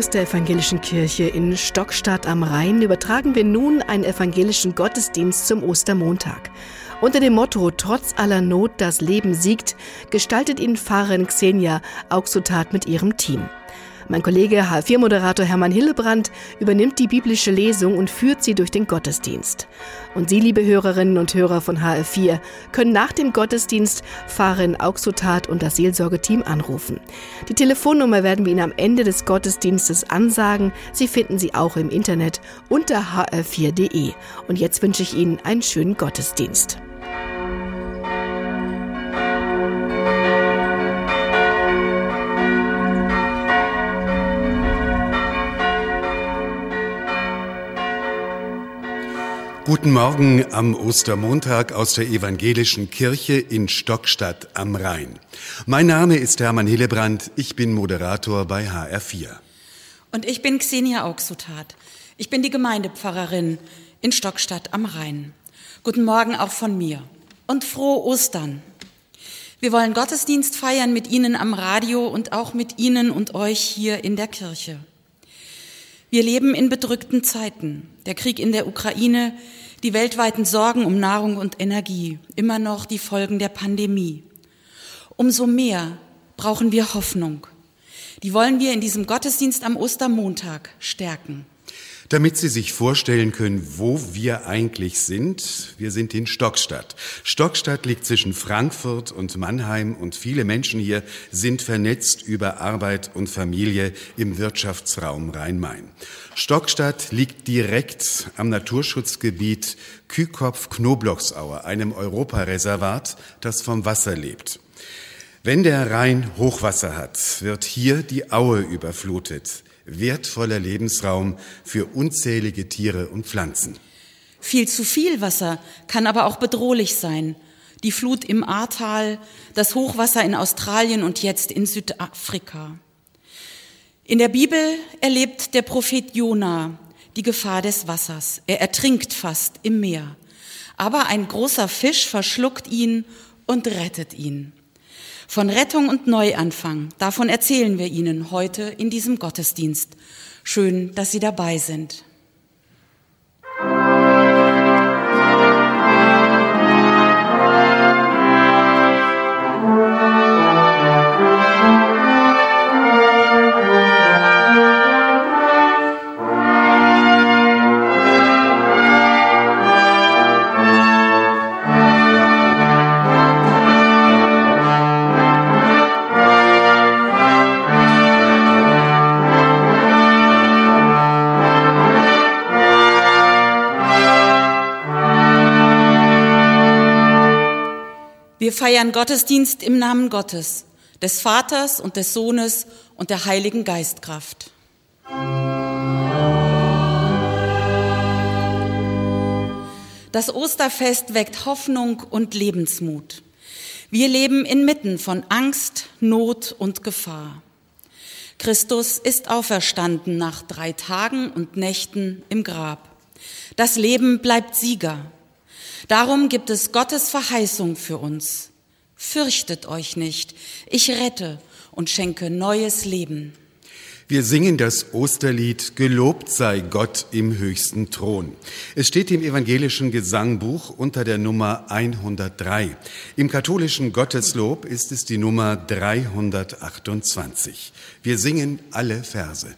Aus der evangelischen Kirche in Stockstadt am Rhein übertragen wir nun einen evangelischen Gottesdienst zum Ostermontag. Unter dem Motto Trotz aller Not das Leben siegt, gestaltet ihn Pfarrerin Xenia Auxotat mit ihrem Team. Mein Kollege H4-Moderator Hermann Hillebrand übernimmt die biblische Lesung und führt sie durch den Gottesdienst. Und Sie, liebe Hörerinnen und Hörer von HR4, können nach dem Gottesdienst Pfarrerin Auxotat und das Seelsorgeteam anrufen. Die Telefonnummer werden wir Ihnen am Ende des Gottesdienstes ansagen. Sie finden sie auch im Internet unter hr4.de. Und jetzt wünsche ich Ihnen einen schönen Gottesdienst. Guten Morgen am Ostermontag aus der Evangelischen Kirche in Stockstadt am Rhein. Mein Name ist Hermann Hillebrand, ich bin Moderator bei HR4. Und ich bin Xenia Auxutat. Ich bin die Gemeindepfarrerin in Stockstadt am Rhein. Guten Morgen auch von mir und frohe Ostern. Wir wollen Gottesdienst feiern mit Ihnen am Radio und auch mit Ihnen und euch hier in der Kirche. Wir leben in bedrückten Zeiten. Der Krieg in der Ukraine, die weltweiten Sorgen um Nahrung und Energie, immer noch die Folgen der Pandemie. Umso mehr brauchen wir Hoffnung. Die wollen wir in diesem Gottesdienst am Ostermontag stärken. Damit Sie sich vorstellen können, wo wir eigentlich sind, wir sind in Stockstadt. Stockstadt liegt zwischen Frankfurt und Mannheim und viele Menschen hier sind vernetzt über Arbeit und Familie im Wirtschaftsraum Rhein-Main. Stockstadt liegt direkt am Naturschutzgebiet Kühkopf-Knoblauchsaue, einem Europareservat, das vom Wasser lebt. Wenn der Rhein Hochwasser hat, wird hier die Aue überflutet wertvoller Lebensraum für unzählige Tiere und Pflanzen. Viel zu viel Wasser kann aber auch bedrohlich sein. Die Flut im Ahrtal, das Hochwasser in Australien und jetzt in Südafrika. In der Bibel erlebt der Prophet Jona die Gefahr des Wassers. Er ertrinkt fast im Meer. Aber ein großer Fisch verschluckt ihn und rettet ihn. Von Rettung und Neuanfang, davon erzählen wir Ihnen heute in diesem Gottesdienst. Schön, dass Sie dabei sind. Wir feiern Gottesdienst im Namen Gottes, des Vaters und des Sohnes und der Heiligen Geistkraft. Das Osterfest weckt Hoffnung und Lebensmut. Wir leben inmitten von Angst, Not und Gefahr. Christus ist auferstanden nach drei Tagen und Nächten im Grab. Das Leben bleibt Sieger. Darum gibt es Gottes Verheißung für uns. Fürchtet euch nicht, ich rette und schenke neues Leben. Wir singen das Osterlied Gelobt sei Gott im höchsten Thron. Es steht im evangelischen Gesangbuch unter der Nummer 103. Im katholischen Gotteslob ist es die Nummer 328. Wir singen alle Verse.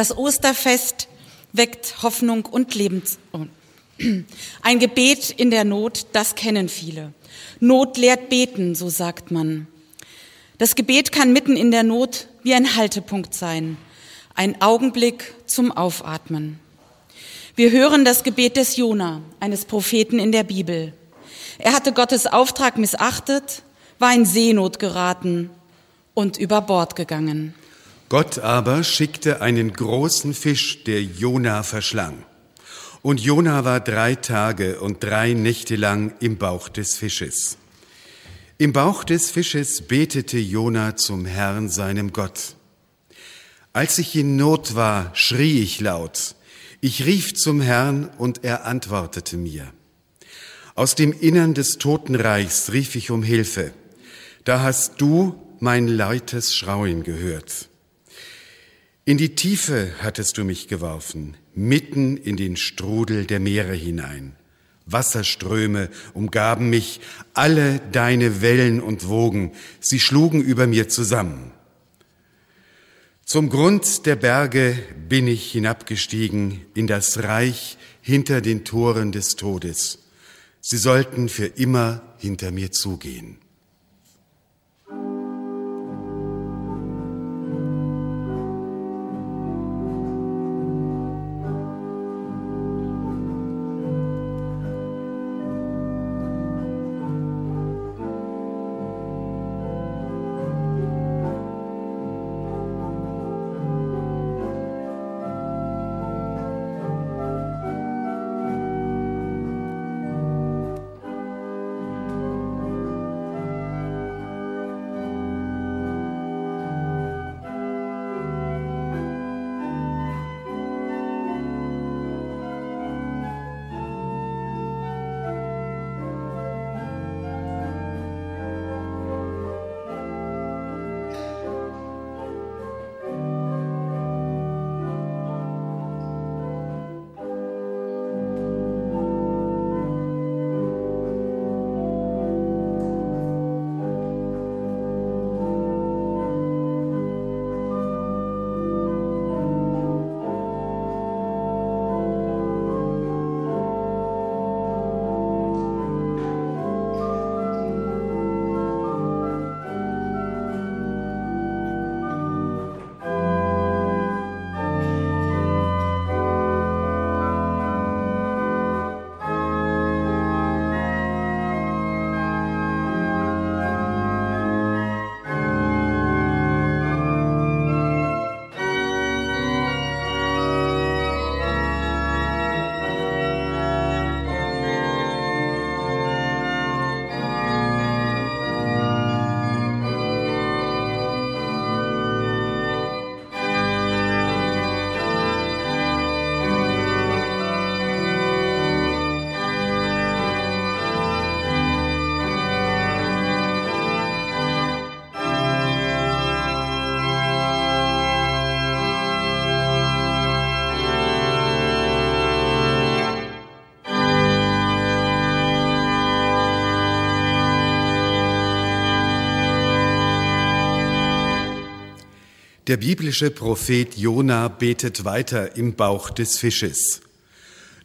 Das Osterfest weckt Hoffnung und Lebens. Ein Gebet in der Not, das kennen viele. Not lehrt beten, so sagt man. Das Gebet kann mitten in der Not wie ein Haltepunkt sein, ein Augenblick zum Aufatmen. Wir hören das Gebet des Jona, eines Propheten in der Bibel. Er hatte Gottes Auftrag missachtet, war in Seenot geraten und über Bord gegangen. Gott aber schickte einen großen Fisch, der Jona verschlang. Und Jona war drei Tage und drei Nächte lang im Bauch des Fisches. Im Bauch des Fisches betete Jona zum Herrn, seinem Gott. Als ich in Not war, schrie ich laut. Ich rief zum Herrn und er antwortete mir. Aus dem Innern des Totenreichs rief ich um Hilfe. Da hast du mein leites Schrauen gehört. In die Tiefe hattest du mich geworfen, mitten in den Strudel der Meere hinein. Wasserströme umgaben mich, alle deine Wellen und Wogen, sie schlugen über mir zusammen. Zum Grund der Berge bin ich hinabgestiegen in das Reich hinter den Toren des Todes. Sie sollten für immer hinter mir zugehen. Der biblische Prophet Jona betet weiter im Bauch des Fisches.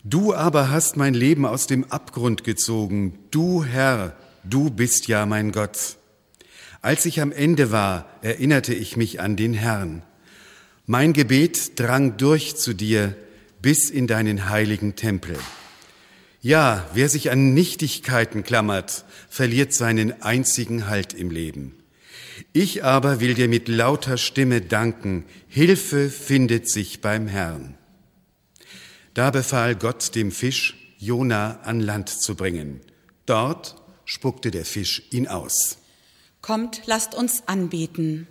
Du aber hast mein Leben aus dem Abgrund gezogen. Du Herr, du bist ja mein Gott. Als ich am Ende war, erinnerte ich mich an den Herrn. Mein Gebet drang durch zu dir bis in deinen heiligen Tempel. Ja, wer sich an Nichtigkeiten klammert, verliert seinen einzigen Halt im Leben. Ich aber will dir mit lauter Stimme danken. Hilfe findet sich beim Herrn. Da befahl Gott dem Fisch, Jona an Land zu bringen. Dort spuckte der Fisch ihn aus. Kommt, lasst uns anbeten.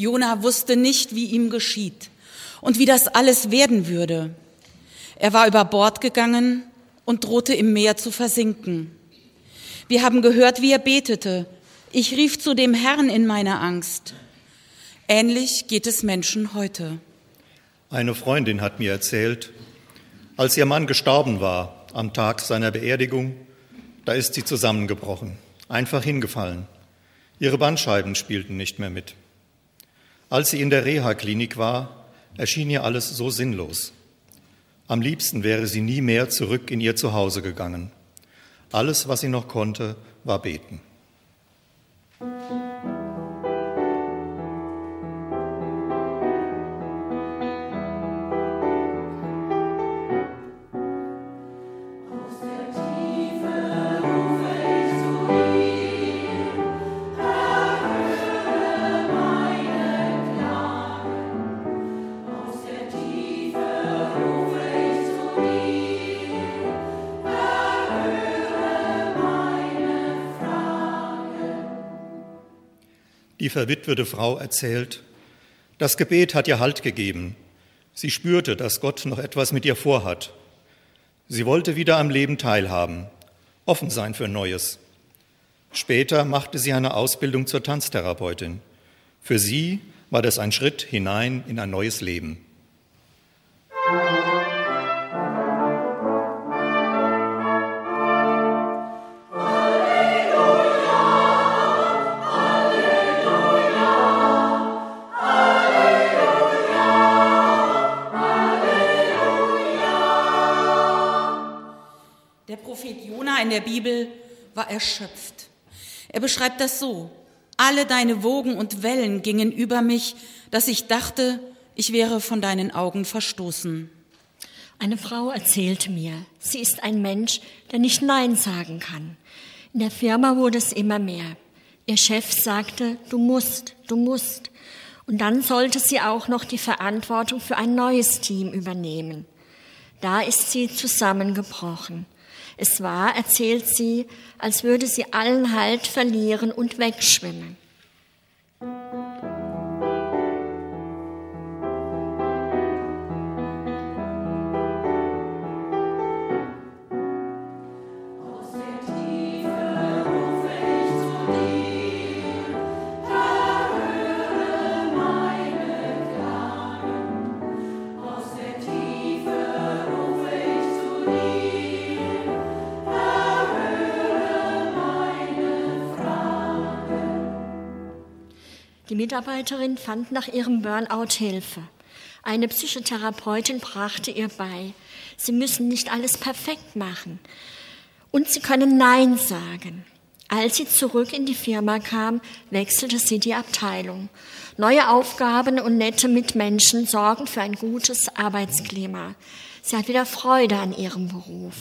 Jona wusste nicht, wie ihm geschieht und wie das alles werden würde. Er war über Bord gegangen und drohte im Meer zu versinken. Wir haben gehört, wie er betete. Ich rief zu dem Herrn in meiner Angst. Ähnlich geht es Menschen heute. Eine Freundin hat mir erzählt, als ihr Mann gestorben war am Tag seiner Beerdigung, da ist sie zusammengebrochen, einfach hingefallen. Ihre Bandscheiben spielten nicht mehr mit. Als sie in der Reha-Klinik war, erschien ihr alles so sinnlos. Am liebsten wäre sie nie mehr zurück in ihr Zuhause gegangen. Alles, was sie noch konnte, war beten. Die verwitwete Frau erzählt, das Gebet hat ihr Halt gegeben. Sie spürte, dass Gott noch etwas mit ihr vorhat. Sie wollte wieder am Leben teilhaben, offen sein für Neues. Später machte sie eine Ausbildung zur Tanztherapeutin. Für sie war das ein Schritt hinein in ein neues Leben. Der Bibel war erschöpft. Er beschreibt das so. Alle deine Wogen und Wellen gingen über mich, dass ich dachte, ich wäre von deinen Augen verstoßen. Eine Frau erzählte mir, sie ist ein Mensch, der nicht Nein sagen kann. In der Firma wurde es immer mehr. Ihr Chef sagte, du musst, du musst. Und dann sollte sie auch noch die Verantwortung für ein neues Team übernehmen. Da ist sie zusammengebrochen. Es war, erzählt sie, als würde sie allen Halt verlieren und wegschwimmen. Mitarbeiterin fand nach ihrem Burnout Hilfe. Eine Psychotherapeutin brachte ihr bei, sie müssen nicht alles perfekt machen und sie können Nein sagen. Als sie zurück in die Firma kam, wechselte sie die Abteilung. Neue Aufgaben und nette Mitmenschen sorgen für ein gutes Arbeitsklima. Sie hat wieder Freude an ihrem Beruf.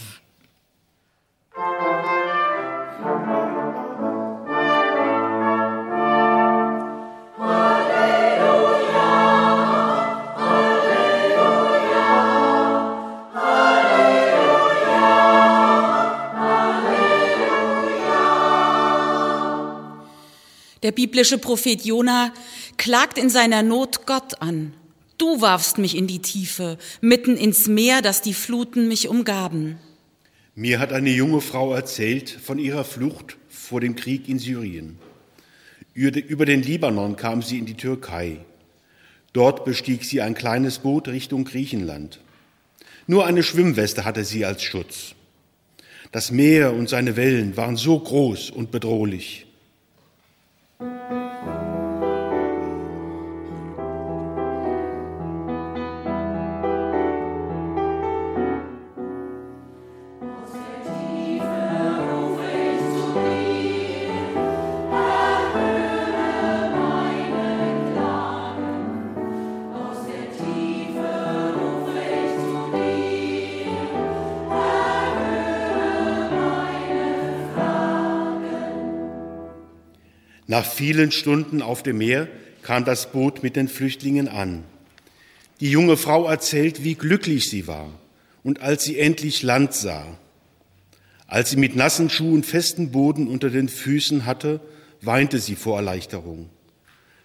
Der biblische Prophet Jona klagt in seiner Not Gott an. Du warfst mich in die Tiefe, mitten ins Meer, dass die Fluten mich umgaben. Mir hat eine junge Frau erzählt von ihrer Flucht vor dem Krieg in Syrien. Über den Libanon kam sie in die Türkei. Dort bestieg sie ein kleines Boot Richtung Griechenland. Nur eine Schwimmweste hatte sie als Schutz. Das Meer und seine Wellen waren so groß und bedrohlich. Nach vielen Stunden auf dem Meer kam das Boot mit den Flüchtlingen an. Die junge Frau erzählt, wie glücklich sie war und als sie endlich Land sah. Als sie mit nassen Schuhen festen Boden unter den Füßen hatte, weinte sie vor Erleichterung.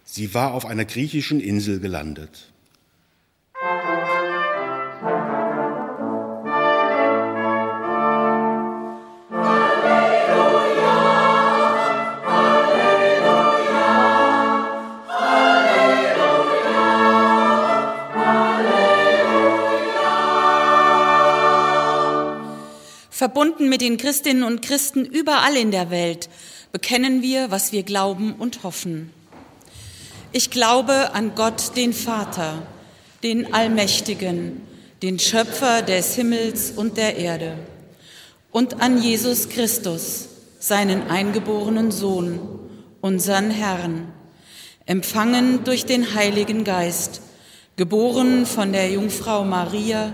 Sie war auf einer griechischen Insel gelandet. Verbunden mit den Christinnen und Christen überall in der Welt bekennen wir, was wir glauben und hoffen. Ich glaube an Gott, den Vater, den Allmächtigen, den Schöpfer des Himmels und der Erde, und an Jesus Christus, seinen eingeborenen Sohn, unseren Herrn, empfangen durch den Heiligen Geist, geboren von der Jungfrau Maria,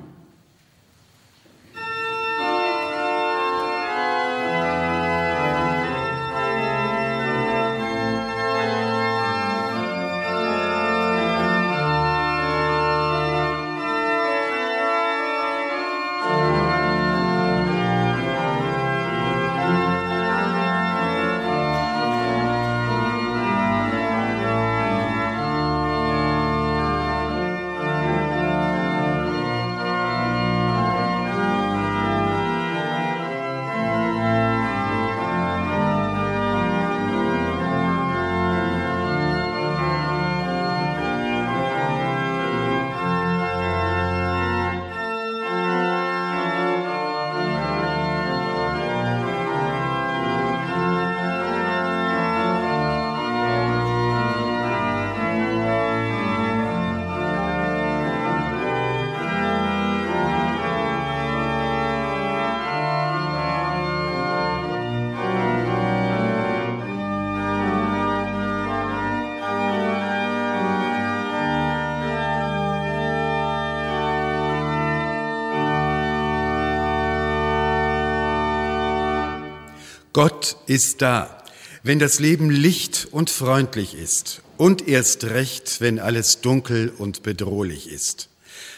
Gott ist da, wenn das Leben licht und freundlich ist und erst recht, wenn alles dunkel und bedrohlich ist.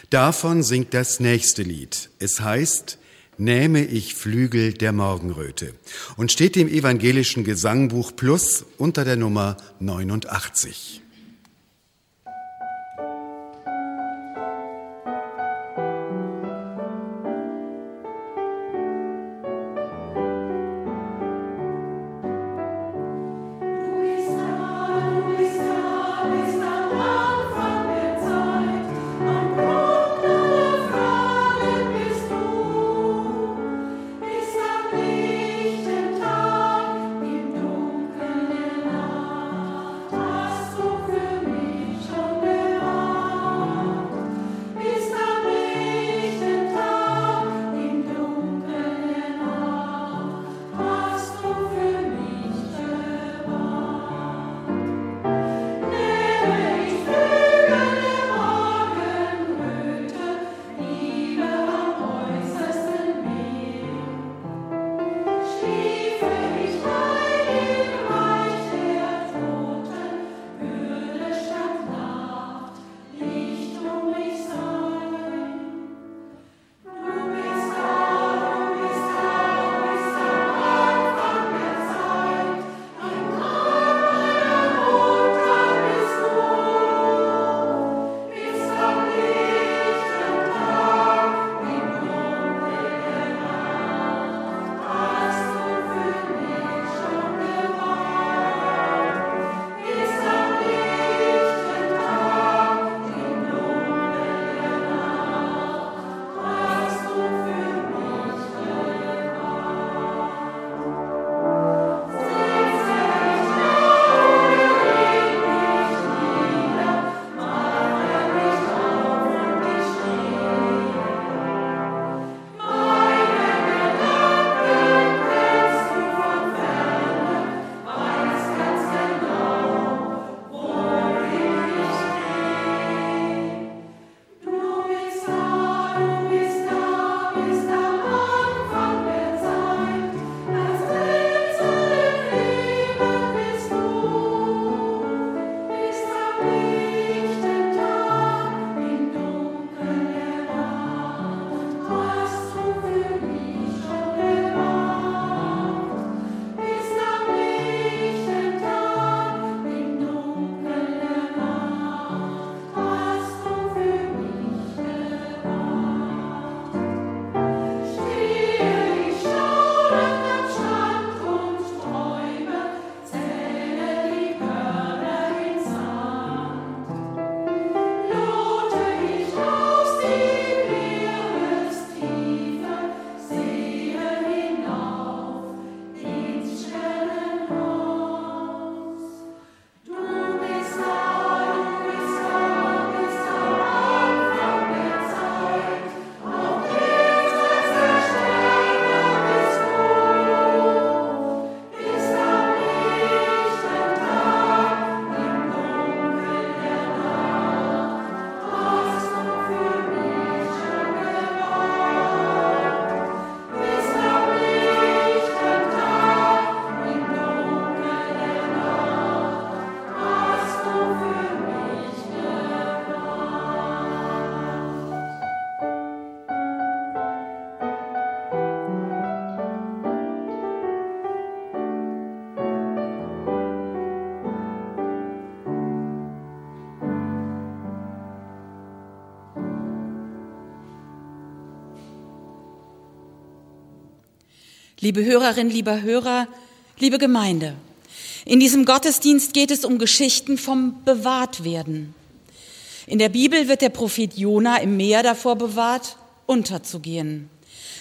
Davon singt das nächste Lied. Es heißt, Nähme ich Flügel der Morgenröte und steht im evangelischen Gesangbuch Plus unter der Nummer 89. Liebe Hörerin, lieber Hörer, liebe Gemeinde, in diesem Gottesdienst geht es um Geschichten vom Bewahrtwerden. In der Bibel wird der Prophet Jona im Meer davor bewahrt, unterzugehen.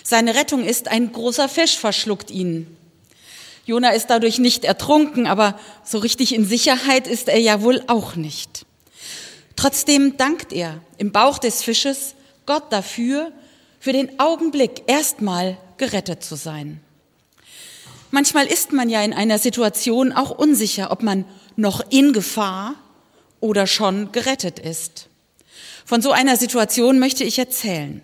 Seine Rettung ist, ein großer Fisch verschluckt ihn. Jona ist dadurch nicht ertrunken, aber so richtig in Sicherheit ist er ja wohl auch nicht. Trotzdem dankt er im Bauch des Fisches Gott dafür, für den Augenblick erstmal gerettet zu sein. Manchmal ist man ja in einer Situation auch unsicher, ob man noch in Gefahr oder schon gerettet ist. Von so einer Situation möchte ich erzählen.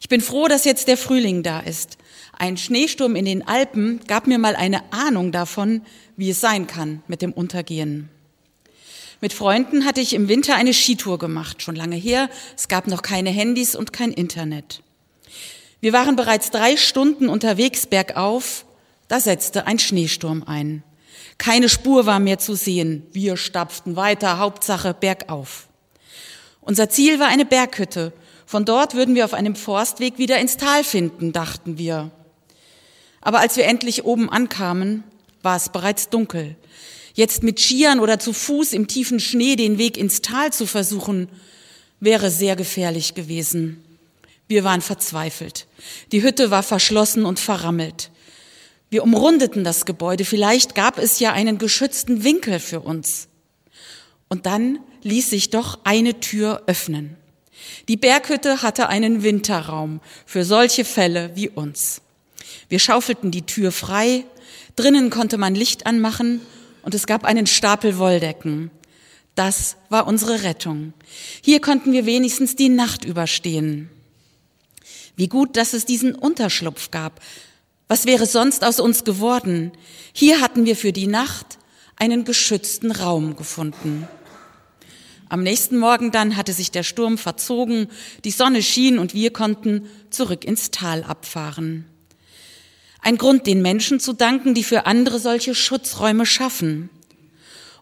Ich bin froh, dass jetzt der Frühling da ist. Ein Schneesturm in den Alpen gab mir mal eine Ahnung davon, wie es sein kann mit dem Untergehen. Mit Freunden hatte ich im Winter eine Skitour gemacht, schon lange her. Es gab noch keine Handys und kein Internet. Wir waren bereits drei Stunden unterwegs bergauf, da setzte ein Schneesturm ein. Keine Spur war mehr zu sehen. Wir stapften weiter, Hauptsache bergauf. Unser Ziel war eine Berghütte. Von dort würden wir auf einem Forstweg wieder ins Tal finden, dachten wir. Aber als wir endlich oben ankamen, war es bereits dunkel. Jetzt mit Skiern oder zu Fuß im tiefen Schnee den Weg ins Tal zu versuchen, wäre sehr gefährlich gewesen. Wir waren verzweifelt. Die Hütte war verschlossen und verrammelt. Wir umrundeten das Gebäude. Vielleicht gab es ja einen geschützten Winkel für uns. Und dann ließ sich doch eine Tür öffnen. Die Berghütte hatte einen Winterraum für solche Fälle wie uns. Wir schaufelten die Tür frei, drinnen konnte man Licht anmachen und es gab einen Stapel Wolldecken. Das war unsere Rettung. Hier konnten wir wenigstens die Nacht überstehen. Wie gut, dass es diesen Unterschlupf gab. Was wäre sonst aus uns geworden? Hier hatten wir für die Nacht einen geschützten Raum gefunden. Am nächsten Morgen dann hatte sich der Sturm verzogen, die Sonne schien und wir konnten zurück ins Tal abfahren. Ein Grund, den Menschen zu danken, die für andere solche Schutzräume schaffen.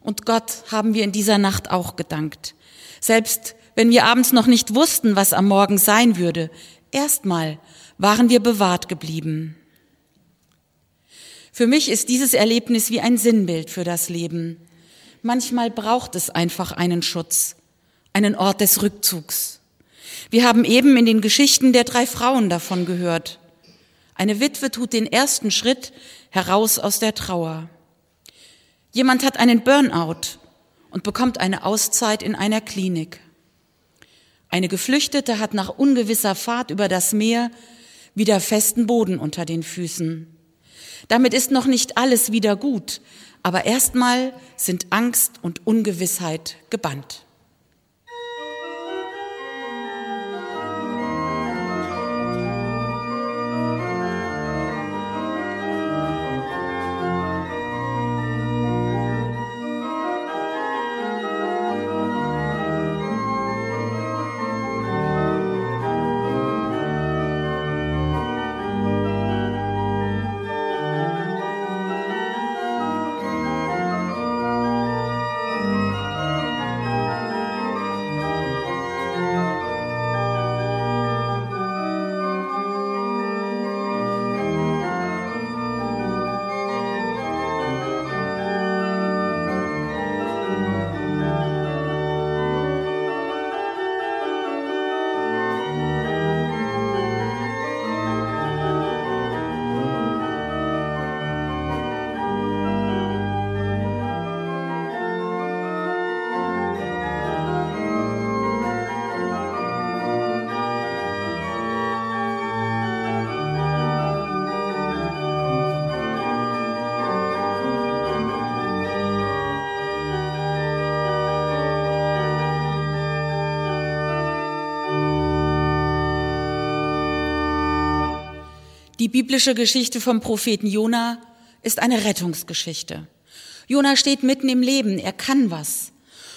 Und Gott haben wir in dieser Nacht auch gedankt. Selbst wenn wir abends noch nicht wussten, was am Morgen sein würde, erstmal waren wir bewahrt geblieben. Für mich ist dieses Erlebnis wie ein Sinnbild für das Leben. Manchmal braucht es einfach einen Schutz, einen Ort des Rückzugs. Wir haben eben in den Geschichten der drei Frauen davon gehört. Eine Witwe tut den ersten Schritt heraus aus der Trauer. Jemand hat einen Burnout und bekommt eine Auszeit in einer Klinik. Eine Geflüchtete hat nach ungewisser Fahrt über das Meer wieder festen Boden unter den Füßen. Damit ist noch nicht alles wieder gut, aber erstmal sind Angst und Ungewissheit gebannt. Biblische Geschichte vom Propheten Jona ist eine Rettungsgeschichte. Jona steht mitten im Leben, er kann was.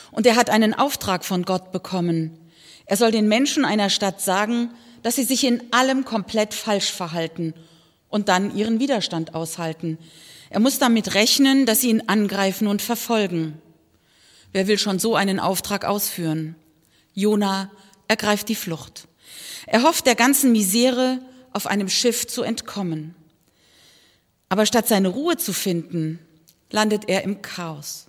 Und er hat einen Auftrag von Gott bekommen. Er soll den Menschen einer Stadt sagen, dass sie sich in allem komplett falsch verhalten und dann ihren Widerstand aushalten. Er muss damit rechnen, dass sie ihn angreifen und verfolgen. Wer will schon so einen Auftrag ausführen? Jona ergreift die Flucht. Er hofft der ganzen Misere auf einem Schiff zu entkommen. Aber statt seine Ruhe zu finden, landet er im Chaos.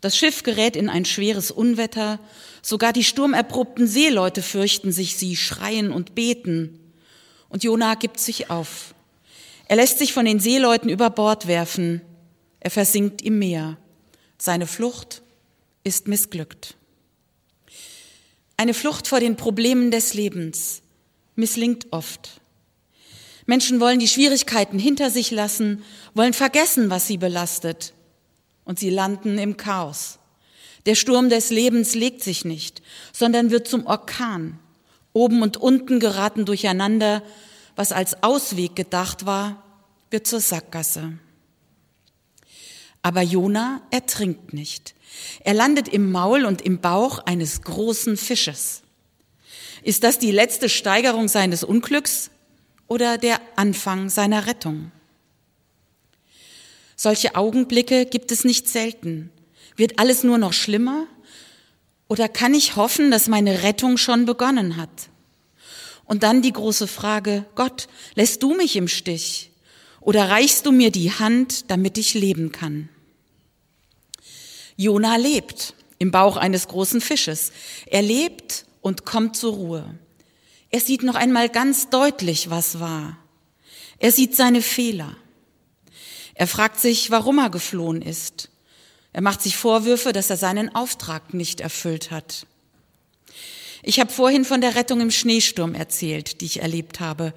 Das Schiff gerät in ein schweres Unwetter, sogar die sturmerprobten Seeleute fürchten sich, sie schreien und beten. Und Jona gibt sich auf. Er lässt sich von den Seeleuten über Bord werfen. Er versinkt im Meer. Seine Flucht ist missglückt. Eine Flucht vor den Problemen des Lebens misslingt oft. Menschen wollen die Schwierigkeiten hinter sich lassen, wollen vergessen, was sie belastet. Und sie landen im Chaos. Der Sturm des Lebens legt sich nicht, sondern wird zum Orkan. Oben und unten geraten durcheinander, was als Ausweg gedacht war, wird zur Sackgasse. Aber Jona ertrinkt nicht. Er landet im Maul und im Bauch eines großen Fisches. Ist das die letzte Steigerung seines Unglücks oder der Anfang seiner Rettung? Solche Augenblicke gibt es nicht selten. Wird alles nur noch schlimmer? Oder kann ich hoffen, dass meine Rettung schon begonnen hat? Und dann die große Frage, Gott, lässt du mich im Stich? Oder reichst du mir die Hand, damit ich leben kann? Jona lebt im Bauch eines großen Fisches. Er lebt und kommt zur Ruhe. Er sieht noch einmal ganz deutlich, was war. Er sieht seine Fehler. Er fragt sich, warum er geflohen ist. Er macht sich Vorwürfe, dass er seinen Auftrag nicht erfüllt hat. Ich habe vorhin von der Rettung im Schneesturm erzählt, die ich erlebt habe.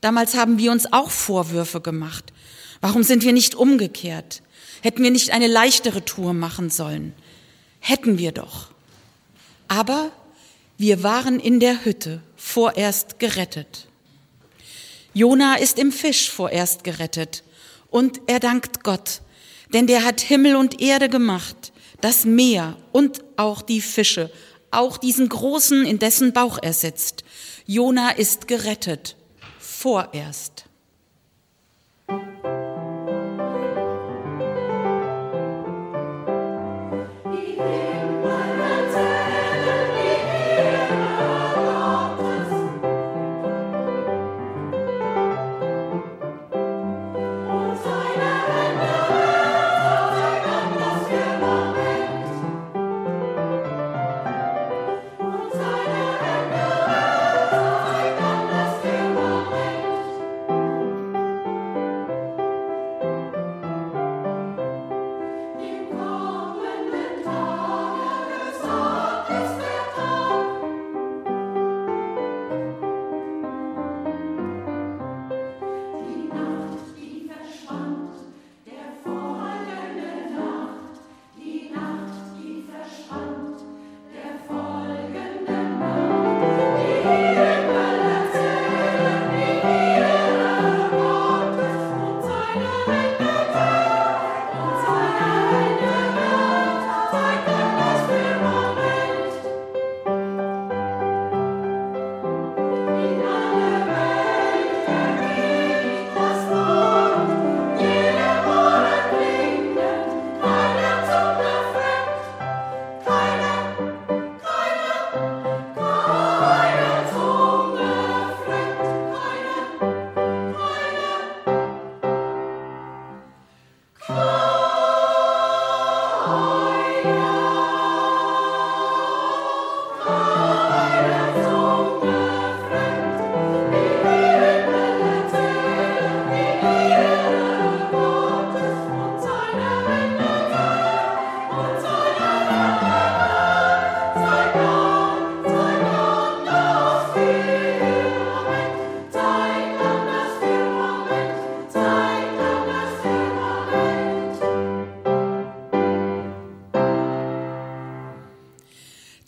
Damals haben wir uns auch Vorwürfe gemacht. Warum sind wir nicht umgekehrt? Hätten wir nicht eine leichtere Tour machen sollen? Hätten wir doch. Aber wir waren in der Hütte vorerst gerettet. Jona ist im Fisch vorerst gerettet und er dankt Gott, denn der hat Himmel und Erde gemacht, das Meer und auch die Fische, auch diesen großen, in dessen Bauch er sitzt. Jona ist gerettet, vorerst.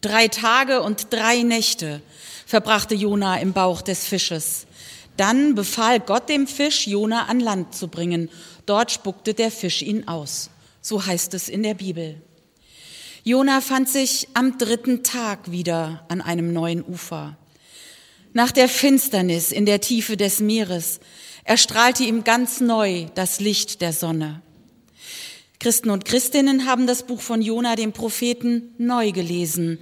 Drei Tage und drei Nächte verbrachte Jona im Bauch des Fisches. Dann befahl Gott dem Fisch, Jona an Land zu bringen. Dort spuckte der Fisch ihn aus. So heißt es in der Bibel. Jona fand sich am dritten Tag wieder an einem neuen Ufer. Nach der Finsternis in der Tiefe des Meeres erstrahlte ihm ganz neu das Licht der Sonne. Christen und Christinnen haben das Buch von Jona, dem Propheten, neu gelesen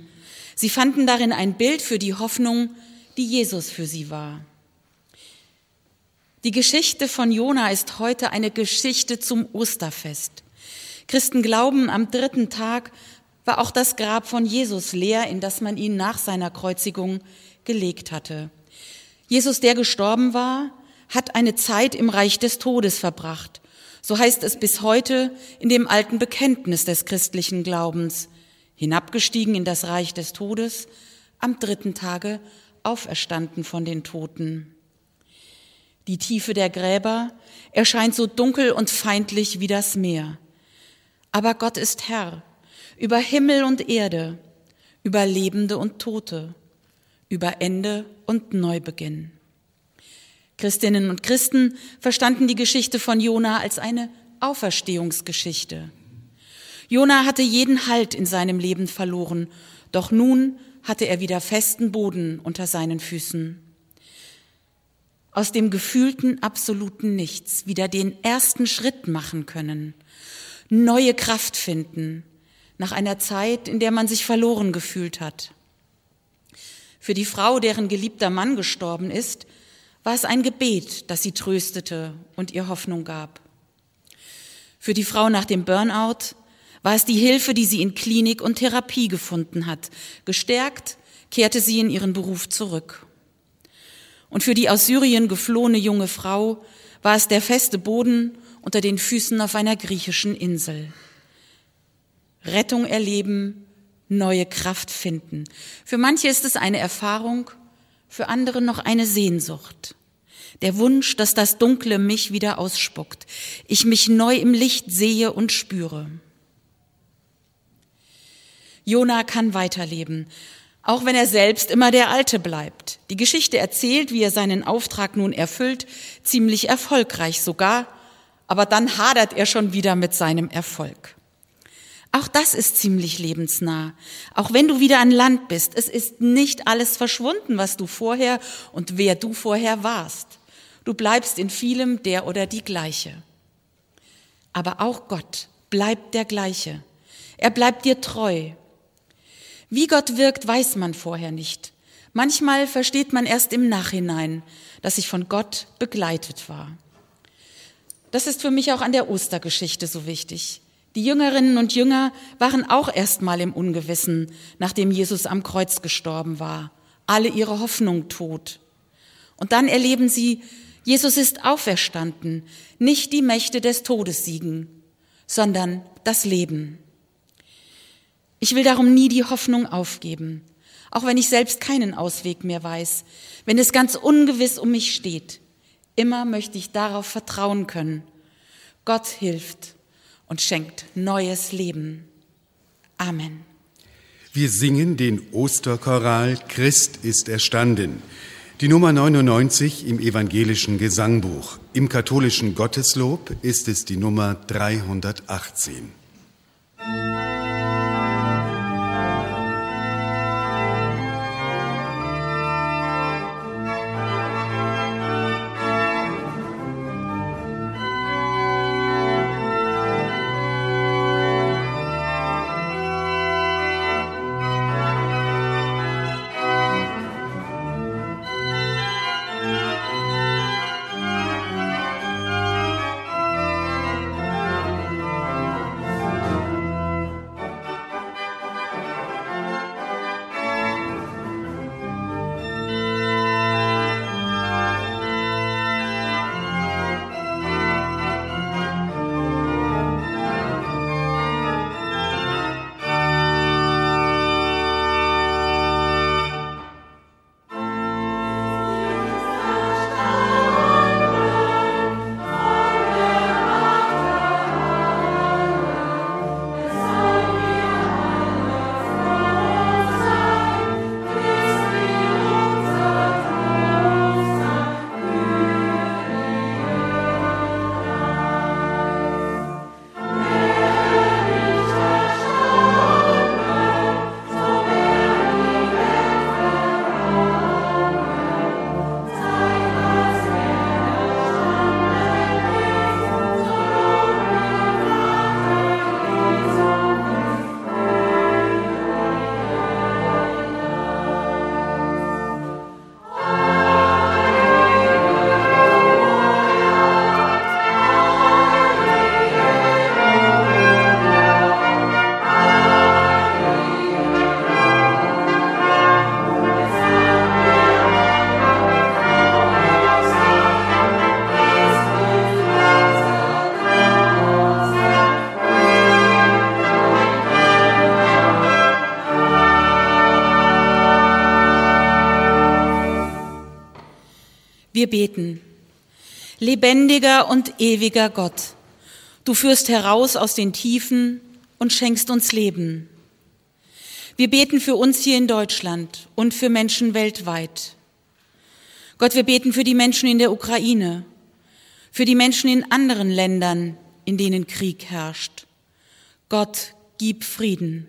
Sie fanden darin ein Bild für die Hoffnung, die Jesus für sie war. Die Geschichte von Jona ist heute eine Geschichte zum Osterfest. Christen glauben, am dritten Tag war auch das Grab von Jesus leer, in das man ihn nach seiner Kreuzigung gelegt hatte. Jesus, der gestorben war, hat eine Zeit im Reich des Todes verbracht. So heißt es bis heute in dem alten Bekenntnis des christlichen Glaubens. Hinabgestiegen in das Reich des Todes, am dritten Tage auferstanden von den Toten. Die Tiefe der Gräber erscheint so dunkel und feindlich wie das Meer. Aber Gott ist Herr über Himmel und Erde, über Lebende und Tote, über Ende und Neubeginn. Christinnen und Christen verstanden die Geschichte von Jona als eine Auferstehungsgeschichte. Jona hatte jeden Halt in seinem Leben verloren, doch nun hatte er wieder festen Boden unter seinen Füßen. Aus dem gefühlten absoluten Nichts wieder den ersten Schritt machen können, neue Kraft finden, nach einer Zeit, in der man sich verloren gefühlt hat. Für die Frau, deren geliebter Mann gestorben ist, war es ein Gebet, das sie tröstete und ihr Hoffnung gab. Für die Frau nach dem Burnout war es die Hilfe, die sie in Klinik und Therapie gefunden hat. Gestärkt kehrte sie in ihren Beruf zurück. Und für die aus Syrien geflohene junge Frau war es der feste Boden unter den Füßen auf einer griechischen Insel. Rettung erleben, neue Kraft finden. Für manche ist es eine Erfahrung, für andere noch eine Sehnsucht. Der Wunsch, dass das Dunkle mich wieder ausspuckt, ich mich neu im Licht sehe und spüre. Jona kann weiterleben, auch wenn er selbst immer der Alte bleibt. Die Geschichte erzählt, wie er seinen Auftrag nun erfüllt, ziemlich erfolgreich sogar, aber dann hadert er schon wieder mit seinem Erfolg. Auch das ist ziemlich lebensnah. Auch wenn du wieder an Land bist, es ist nicht alles verschwunden, was du vorher und wer du vorher warst. Du bleibst in vielem der oder die gleiche. Aber auch Gott bleibt der gleiche. Er bleibt dir treu. Wie Gott wirkt, weiß man vorher nicht. Manchmal versteht man erst im Nachhinein, dass ich von Gott begleitet war. Das ist für mich auch an der Ostergeschichte so wichtig. Die Jüngerinnen und Jünger waren auch erstmal im Ungewissen, nachdem Jesus am Kreuz gestorben war. Alle ihre Hoffnung tot. Und dann erleben sie, Jesus ist auferstanden, nicht die Mächte des Todes siegen, sondern das Leben. Ich will darum nie die Hoffnung aufgeben, auch wenn ich selbst keinen Ausweg mehr weiß, wenn es ganz ungewiss um mich steht. Immer möchte ich darauf vertrauen können. Gott hilft und schenkt neues Leben. Amen. Wir singen den Osterchoral Christ ist erstanden. Die Nummer 99 im evangelischen Gesangbuch. Im katholischen Gotteslob ist es die Nummer 318. Wir beten. Lebendiger und ewiger Gott, du führst heraus aus den Tiefen und schenkst uns Leben. Wir beten für uns hier in Deutschland und für Menschen weltweit. Gott, wir beten für die Menschen in der Ukraine, für die Menschen in anderen Ländern, in denen Krieg herrscht. Gott, gib Frieden.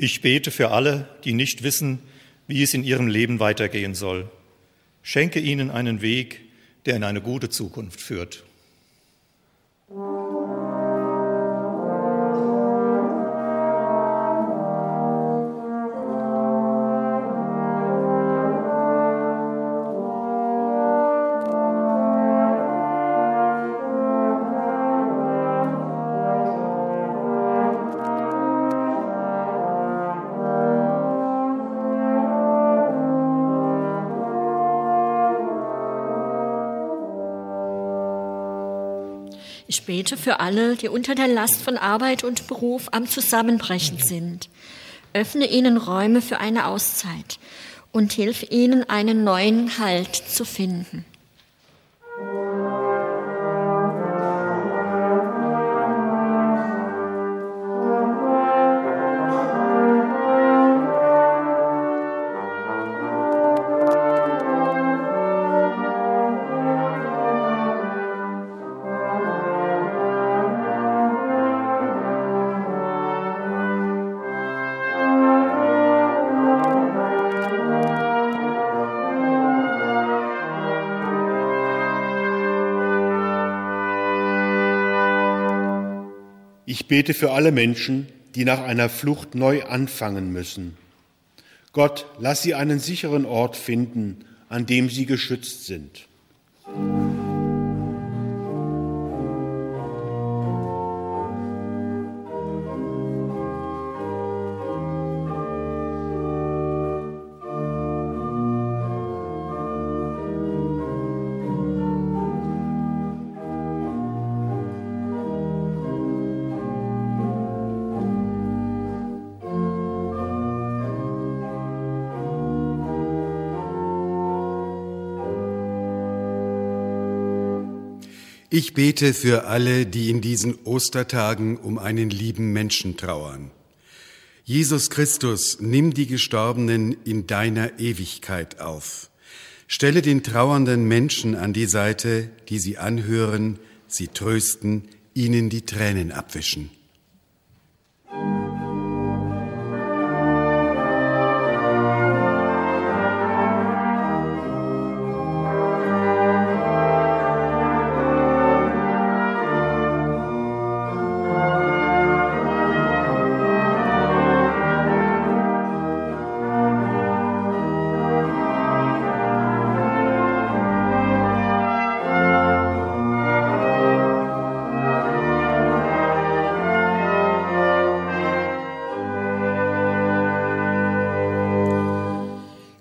Ich bete für alle, die nicht wissen, wie es in ihrem Leben weitergehen soll. Schenke ihnen einen Weg, der in eine gute Zukunft führt. Bete für alle, die unter der Last von Arbeit und Beruf am Zusammenbrechen sind. Öffne ihnen Räume für eine Auszeit und hilf ihnen, einen neuen Halt zu finden. Ich bete für alle Menschen, die nach einer Flucht neu anfangen müssen. Gott, lass sie einen sicheren Ort finden, an dem sie geschützt sind. Ich bete für alle, die in diesen Ostertagen um einen lieben Menschen trauern. Jesus Christus, nimm die Gestorbenen in deiner Ewigkeit auf. Stelle den trauernden Menschen an die Seite, die sie anhören, sie trösten, ihnen die Tränen abwischen.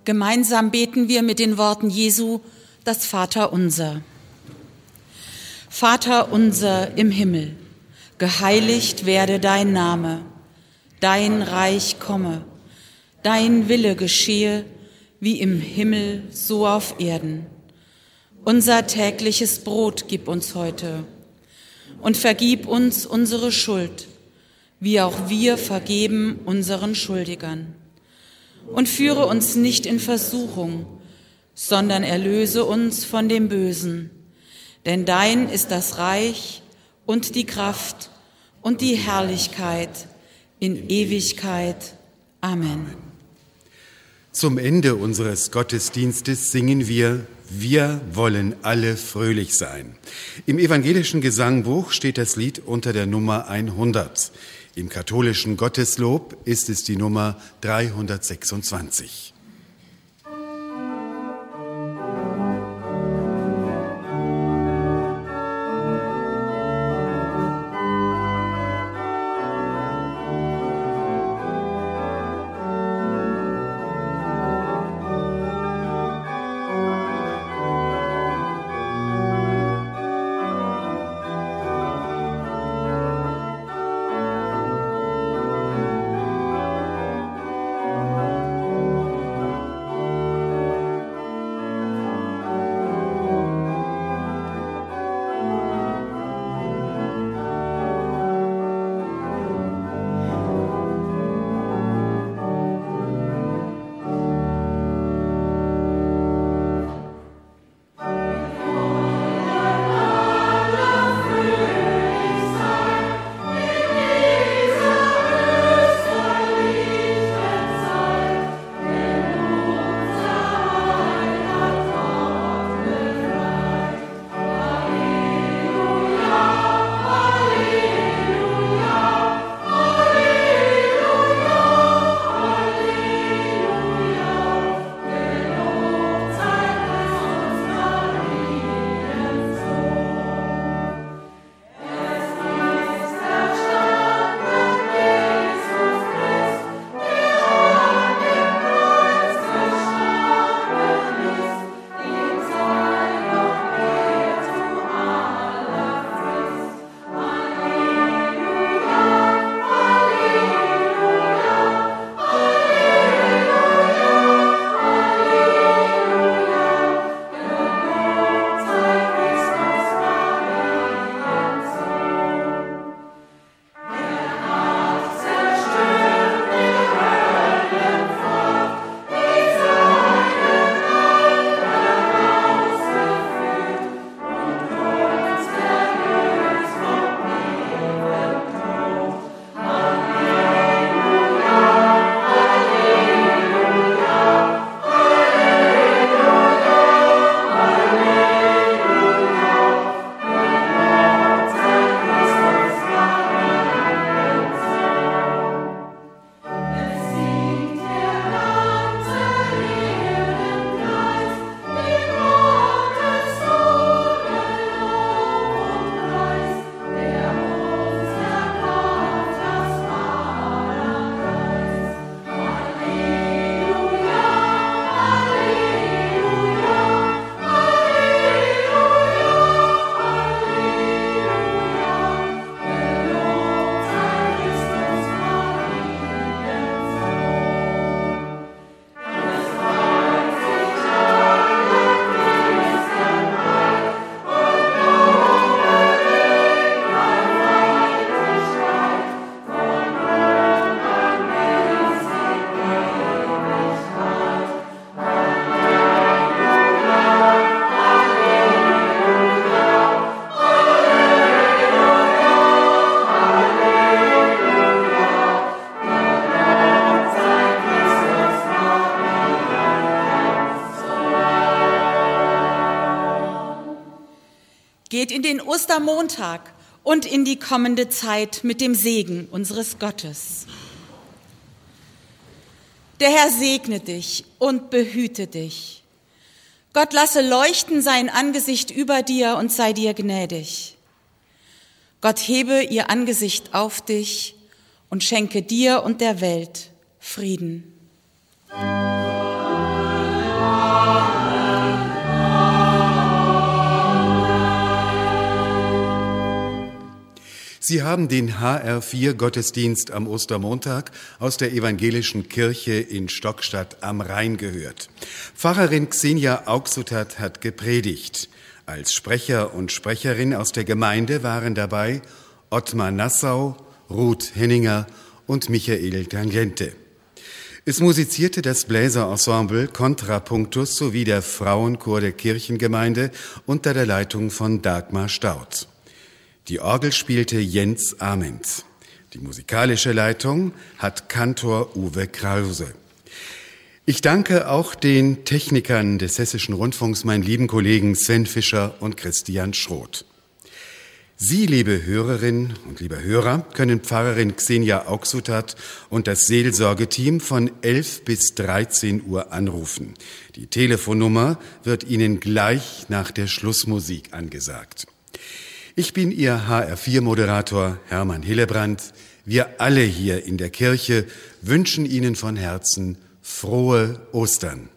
Gemeinsam beten wir mit den Worten Jesu das Vater unser. Vater unser im Himmel, geheiligt werde dein Name, dein Reich komme, dein Wille geschehe, wie im Himmel so auf Erden. Unser tägliches Brot gib uns heute und vergib uns unsere Schuld, wie auch wir vergeben unseren Schuldigern und führe uns nicht in Versuchung, sondern erlöse uns von dem Bösen. Denn dein ist das Reich und die Kraft und die Herrlichkeit in Ewigkeit. Amen. Zum Ende unseres Gottesdienstes singen wir Wir wollen alle fröhlich sein. Im evangelischen Gesangbuch steht das Lied unter der Nummer 100. Im katholischen Gotteslob ist es die Nummer 326. Ostermontag und in die kommende Zeit mit dem Segen unseres Gottes. Der Herr segne dich und behüte dich. Gott lasse leuchten sein Angesicht über dir und sei dir gnädig. Gott hebe ihr Angesicht auf dich und schenke dir und der Welt Frieden. Sie haben den HR4 Gottesdienst am Ostermontag aus der evangelischen Kirche in Stockstadt am Rhein gehört. Pfarrerin Xenia Auxutat hat gepredigt. Als Sprecher und Sprecherin aus der Gemeinde waren dabei Ottmar Nassau, Ruth Henninger und Michael Tangente. Es musizierte das Bläserensemble Contrapunctus sowie der Frauenchor der Kirchengemeinde unter der Leitung von Dagmar Staud. Die Orgel spielte Jens Ament. Die musikalische Leitung hat Kantor Uwe Krause. Ich danke auch den Technikern des Hessischen Rundfunks, meinen lieben Kollegen Sven Fischer und Christian Schroth. Sie, liebe Hörerinnen und liebe Hörer, können Pfarrerin Xenia Auxutat und das Seelsorgeteam von 11 bis 13 Uhr anrufen. Die Telefonnummer wird Ihnen gleich nach der Schlussmusik angesagt. Ich bin Ihr HR4-Moderator Hermann Hillebrand. Wir alle hier in der Kirche wünschen Ihnen von Herzen frohe Ostern.